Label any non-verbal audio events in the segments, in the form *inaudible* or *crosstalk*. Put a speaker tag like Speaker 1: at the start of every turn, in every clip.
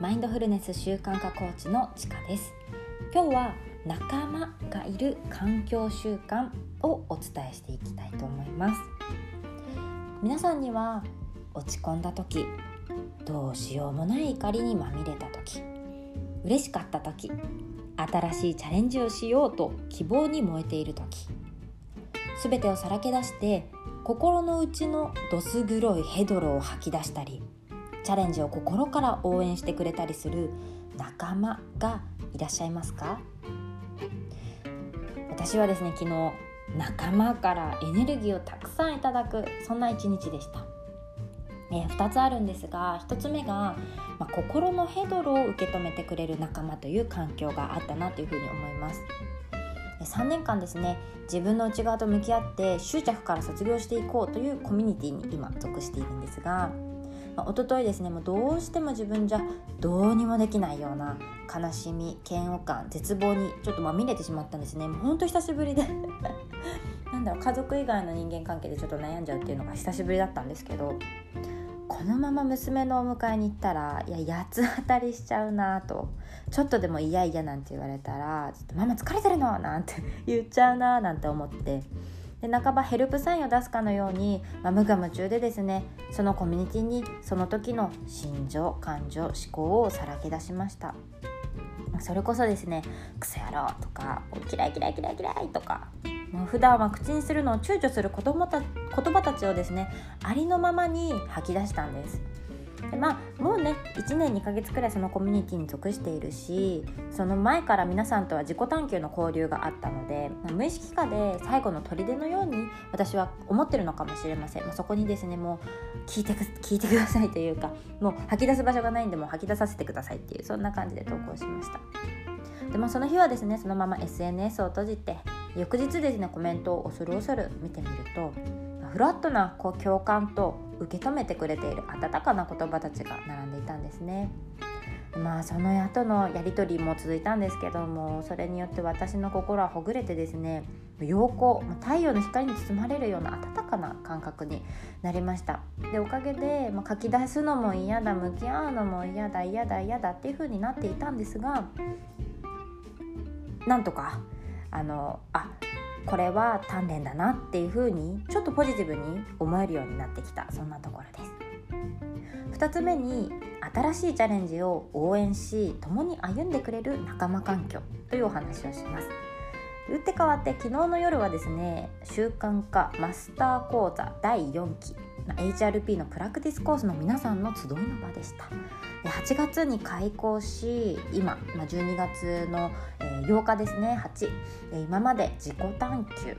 Speaker 1: マインドフルネス習慣化コーチのちかです。今日は仲間がいる環境習慣をお伝えしていきたいと思います。皆さんには落ち込んだ時どうしようもない怒りにまみれた時嬉しかった時新しいチャレンジをしようと希望に燃えている時全てをさらけ出して心の内のどす黒いヘドロを吐き出したりチャレンジを心から応援してくれたりする仲間がいらっしゃいますか？私はですね昨日仲間からエネルギーをたくさんいただくそんな一日でした、えー、2つあるんですが1つ目が、まあ、心のヘドロを受け止めてくれる仲間という環境があったなというふうに思います。3年間ですね自分の内側と向き合って執着から卒業していこうというコミュニティに今属しているんですがまあ、一昨日ですねもうどうしても自分じゃどうにもできないような悲しみ嫌悪感絶望にちょっとまみれてしまったんですねもうほんと久しぶりで *laughs* なんだろう家族以外の人間関係でちょっと悩んじゃうっていうのが久しぶりだったんですけどこのまま娘のお迎えに行ったらいや八つ当たりしちゃうなとちょっとでも嫌々なんて言われたら「ちょっとママ疲れてるの?」なんて言っちゃうななんて思ってで半ばヘルプサインを出すかのように、まあ、無我夢中でですねそのコミュニティにその時の心情感情思考をさらけ出しました。それこそですね「クソ野郎」とか「嫌い嫌い嫌い嫌い」とかもう普段は口にするのを躊躇する子供た言葉たちをですねありのままに吐き出したんです。でまあもうね1年2ヶ月くらいそのコミュニティに属しているしその前から皆さんとは自己探求の交流があったので無意識化で最後の砦のように私は思ってるのかもしれません、まあ、そこにですねもう聞いてく聞いてくださいというかもう吐き出す場所がないんでもう吐き出させてくださいっていうそんな感じで投稿しました。でもその日はですねそのまま SNS を閉じて翌日ですねコメントを恐る恐る見てみるとフラットなこう共感と受け止めてくれている温かな言葉たちが並んでいたんですね。まあその後のやり取りも続いたんですけどもそれによって私の心はほぐれてですね陽光太陽の光に包まれるような温かな感覚になりましたでおかげで、まあ、書き出すのも嫌だ向き合うのも嫌だ嫌だ嫌だっていう風になっていたんですがなんとかあのあこれは鍛錬だなっていう風にちょっとポジティブに思えるようになってきたそんなところです。2つ目に新しいチャレンジを応援し共に歩んでくれる仲間環境というお話をします。打って変わって昨日の夜はですね習慣化マスター講座第4期 HRP のプラクティスコースの皆さんの集いの場でした。8月に開校し今まあ12月の8日ですね。8今まで自己探求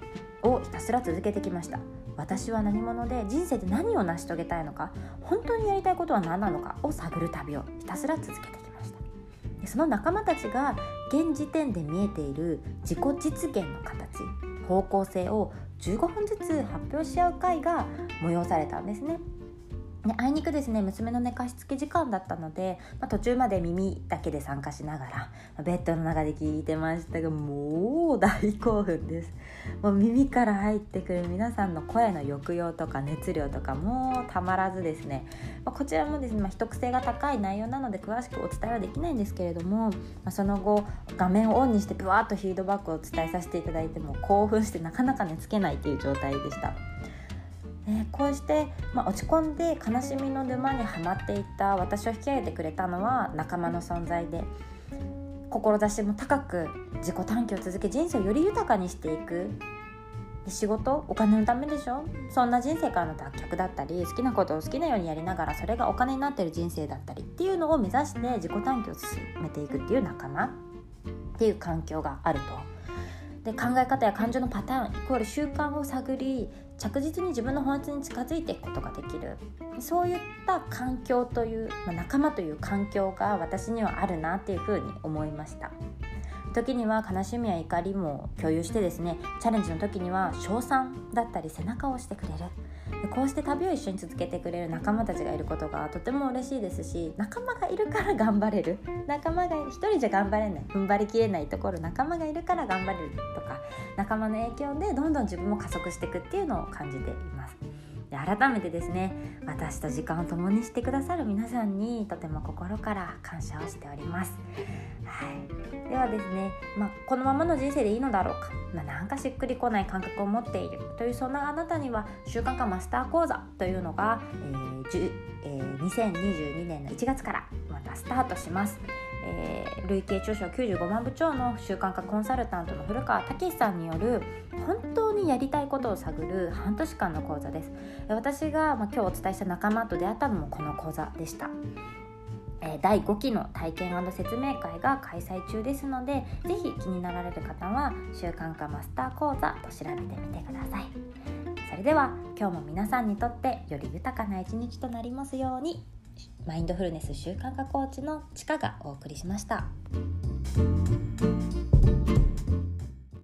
Speaker 1: をひたすら続けてきました。私は何者で人生で何を成し遂げたいのか本当にやりたいことは何なのかを探る旅をひたすら続けてきました。でその仲間たちが現時点で見えている自己実現の形方向性を15分ずつ発表し合う会が催されたんですね。であいにくですね娘の寝かしつけ時間だったので、まあ、途中まで耳だけで参加しながらまベッドの中で聞いてましたがもう大興奮です。もう耳から入ってくる皆さんの声の抑揚とか熱量とかもうたまらずですね、まあ、こちらもですね、まあ、秘匿性が高い内容なので詳しくお伝えはできないんですけれども、まあ、その後画面をオンにしてブワーッとフィードバックをお伝えさせていただいても興奮してなかなか寝つけないという状態でした。ね、こうして、まあ、落ち込んで悲しみの沼にはまっていた私を引き上げてくれたのは仲間の存在で志も高く自己探求を続け人生をより豊かにしていく仕事お金のためでしょ？そんな人生からの脱却だったり好きなことを好きなようにやりながらそれがお金になってる人生だったりっていうのを目指して自己探求を進めていくっていう仲間っていう環境があると。で考え方や感情のパターンイコール習慣を探り着実に自分の本質に近づいていくことができる。そういった環境という、まあ、仲間という環境が私にはあるなっていうふうに思いました。時には悲しみや怒りも共有してですねチャレンジの時には称賛だったり背中を押してくれる。こうして旅を一緒に続けてくれる仲間たちがいることがとても嬉しいですし仲間がいるから頑張れる。仲間が一人じゃ頑張れない。踏ん張りきれないところ仲間がいるから頑張れるとか仲間の影響でどんどん自分も加速していくっていうのを感じています。で改めてですね私と時間を共にしてくださる皆さんにとても心から感謝をしております、はい、ではですね、まあ、このままの人生でいいのだろうか、まあ、なんかしっくりこない感覚を持っているというそんなあなたには習慣化マスター講座というのが、えーえー、2022年の1月からまたスタートします。えー、累計著書95万部長の習慣化コンサルタントの古川武さんによる本当やりたいことを探る半年間の講座です。私が、今日お伝えした仲間と出会ったのもこの講座でした。第5期の体験説明会が開催中ですのでぜひ気になられる方は習慣化マスター講座と調べてみてください。それでは今日も皆さんにとってより豊かな一日となりますようにマインドフルネス習慣化コーチのちかがお送りしました。